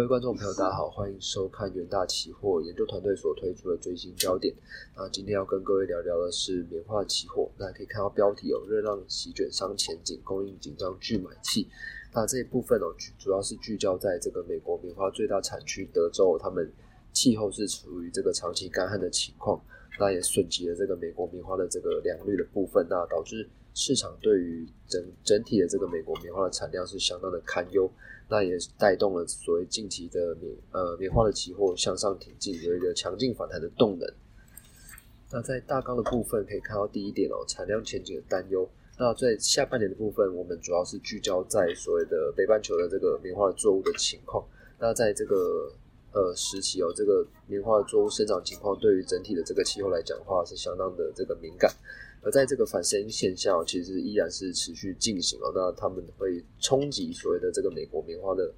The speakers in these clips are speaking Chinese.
各位观众朋友，大家好，欢迎收看元大期货研究团队所推出的最新焦点。那今天要跟各位聊聊的是棉花期货。那可以看到标题有热浪席卷商前景，供应紧张巨买气。那这一部分哦，主要是聚焦在这个美国棉花最大产区德州，他们气候是处于这个长期干旱的情况，那也损及了这个美国棉花的这个良率的部分，那导致市场对于整整体的这个美国棉花的产量是相当的堪忧。那也带动了所谓近期的棉呃棉花的期货向上挺进，有一个强劲反弹的动能。那在大纲的部分可以看到第一点哦，产量前景的担忧。那在下半年的部分，我们主要是聚焦在所谓的北半球的这个棉花的作物的情况。那在这个呃时期哦，这个棉花的作物生长情况对于整体的这个气候来讲的话，是相当的这个敏感。而在这个反声音现象，其实依然是持续进行哦。那他们会冲击所谓的这个美国棉花的，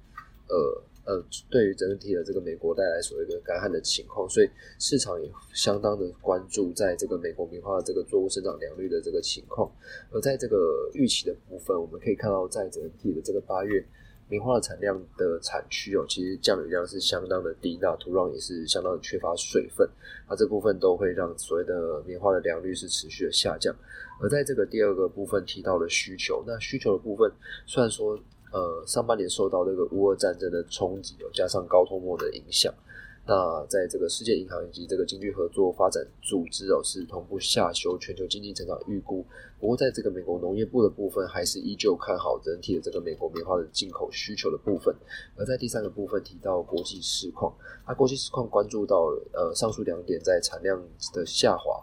呃呃，对于整体的这个美国带来所谓的干旱的情况，所以市场也相当的关注在这个美国棉花的这个作物生长良率的这个情况。而在这个预期的部分，我们可以看到，在整体的这个八月。棉花的产量的产区哦，其实降雨量是相当的低，那土壤也是相当的缺乏水分，那这部分都会让所谓的棉花的良率是持续的下降。而在这个第二个部分提到的需求，那需求的部分虽然说呃上半年受到这个乌俄战争的冲击有，加上高通货的影响。那在这个世界银行以及这个经济合作发展组织哦，是同步下修全球经济成长预估。不过，在这个美国农业部的部分，还是依旧看好整体的这个美国棉花的进口需求的部分。而在第三个部分提到国际市况，那国际市况关注到呃上述两点，在产量的下滑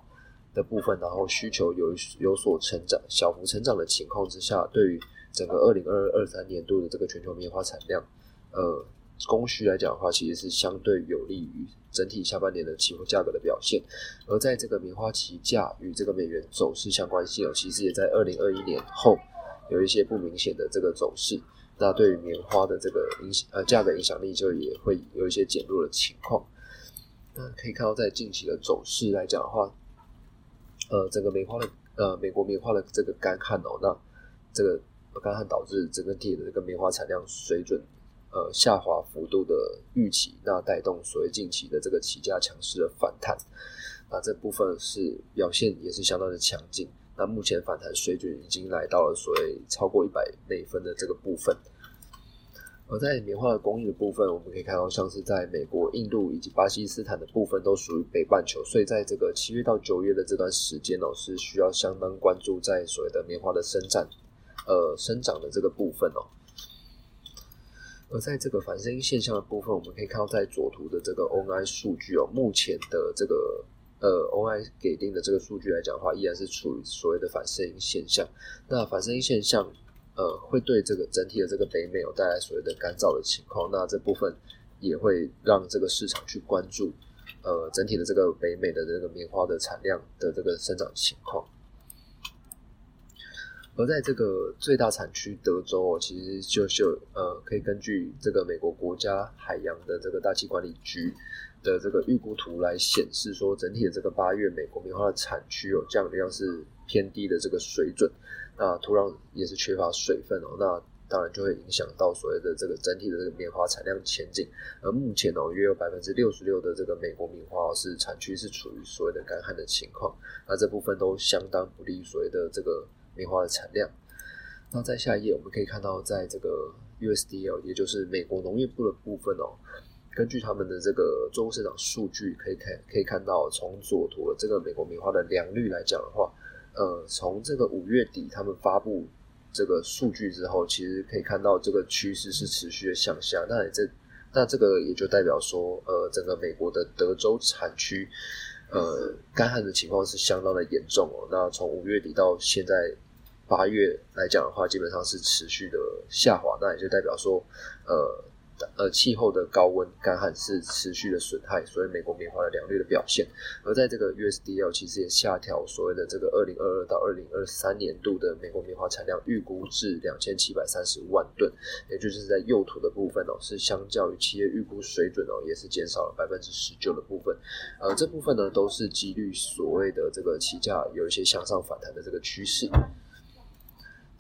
的部分，然后需求有有所成长、小幅成长的情况之下，对于整个二零二二三年度的这个全球棉花产量，呃。供需来讲的话，其实是相对有利于整体下半年的期货价格的表现。而在这个棉花期价与这个美元走势相关性哦，其实也在二零二一年后有一些不明显的这个走势。那对于棉花的这个影响呃价格影响力，就也会有一些减弱的情况。那可以看到，在近期的走势来讲的话，呃，整个棉花的呃美国棉花的这个干旱哦，那这个干旱导致整个地的这个棉花产量水准。呃，下滑幅度的预期，那带动所谓近期的这个起价强势的反弹，那这部分是表现也是相当的强劲。那目前反弹水准已经来到了所谓超过一百美分的这个部分。而在棉花的供应的部分，我们可以看到，像是在美国、印度以及巴基斯坦的部分都属于北半球，所以在这个七月到九月的这段时间哦，是需要相当关注在所谓的棉花的生长呃生长的这个部分哦。而在这个反声音现象的部分，我们可以看到，在左图的这个 ONI 数据哦，目前的这个呃 ONI 给定的这个数据来讲的话，依然是处于所谓的反声音现象。那反声音现象呃，会对这个整体的这个北美有带来所谓的干燥的情况。那这部分也会让这个市场去关注呃整体的这个北美的这个棉花的产量的这个生长情况。而在这个最大产区德州哦，其实就就呃，可以根据这个美国国家海洋的这个大气管理局的这个预估图来显示，说整体的这个八月美国棉花的产区有降雨量是偏低的这个水准，那土壤也是缺乏水分哦，那当然就会影响到所谓的这个整体的这个棉花产量前景。而目前哦，约有百分之六十六的这个美国棉花是产区是处于所谓的干旱的情况，那这部分都相当不利于所谓的这个。棉花的产量。那在下一页，我们可以看到，在这个 USDL，也就是美国农业部的部分哦，根据他们的这个作物生长数据，可以看可以看到，从左图的这个美国棉花的良率来讲的话，呃，从这个五月底他们发布这个数据之后，其实可以看到这个趋势是持续的向下。那这那这个也就代表说，呃，整个美国的德州产区。呃，干旱的情况是相当的严重哦。那从五月底到现在八月来讲的话，基本上是持续的下滑，那也就代表说，呃。呃，气候的高温干旱是持续的损害，所以美国棉花的良率的表现。而在这个 USDL 其实也下调所谓的这个二零二二到二零二三年度的美国棉花产量预估至两千七百三十万吨，也就是在右图的部分哦，是相较于企业预估水准哦，也是减少了百分之十九的部分。呃，这部分呢都是几率所谓的这个起价有一些向上反弹的这个趋势。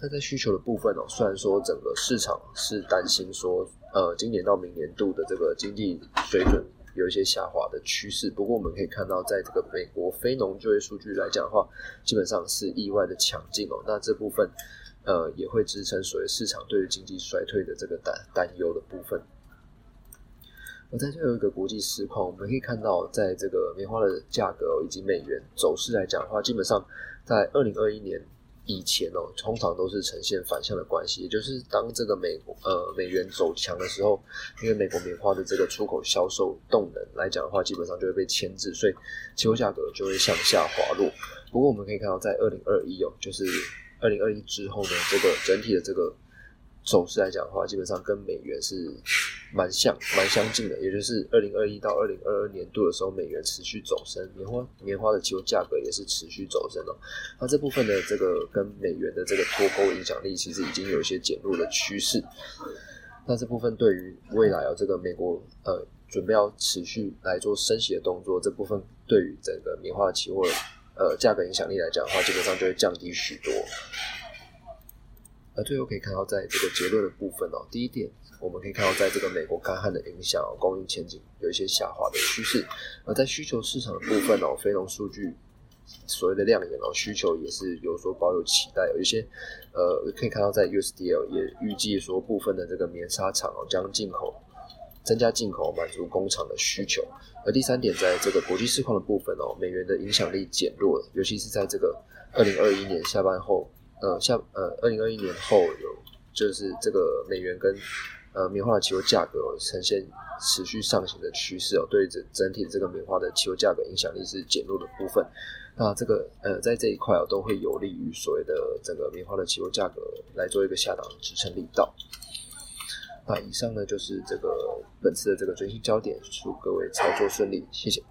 那在需求的部分哦，虽然说整个市场是担心说，呃，今年到明年度的这个经济水准有一些下滑的趋势，不过我们可以看到，在这个美国非农就业数据来讲的话，基本上是意外的强劲哦。那这部分，呃，也会支撑所谓市场对于经济衰退的这个担担忧的部分。而在最后一个国际市况，我们可以看到，在这个棉花的价格以及美元走势来讲的话，基本上在二零二一年。以前哦，通常都是呈现反向的关系，也就是当这个美国呃美元走强的时候，因为美国棉花的这个出口销售动能来讲的话，基本上就会被牵制，所以期货价格就会向下滑落。不过我们可以看到，在二零二一哦，就是二零二一之后呢，这个整体的这个。走势来讲的话，基本上跟美元是蛮像、蛮相近的，也就是二零二一到二零二二年度的时候，美元持续走升，棉花棉花的期货价格也是持续走升哦。那这部分的这个跟美元的这个脱钩影响力，其实已经有一些减弱的趋势。那这部分对于未来啊，这个美国呃准备要持续来做升息的动作，这部分对于整个棉花期货呃价格影响力来讲的话，基本上就会降低许多。最后可以看到，在这个结论的部分哦，第一点，我们可以看到，在这个美国干旱的影响哦，供应前景有一些下滑的趋势；而在需求市场的部分哦，非农数据所谓的亮眼哦，需求也是有所保有期待。有一些呃，可以看到在 USDL 也预计说，部分的这个棉纱厂哦，将进口增加进口，满足工厂的需求。而第三点，在这个国际市况的部分哦，美元的影响力减弱了，尤其是在这个二零二一年下半后。呃，像呃，二零二一年后有就是这个美元跟呃棉花的期货价格呈现持续上行的趋势哦，对整整体的这个棉花的期货价格影响力是减弱的部分。那这个呃在这一块哦，都会有利于所谓的整个棉花的期货价格来做一个下档支撑力道。那以上呢就是这个本次的这个最新焦点，祝各位操作顺利，谢谢。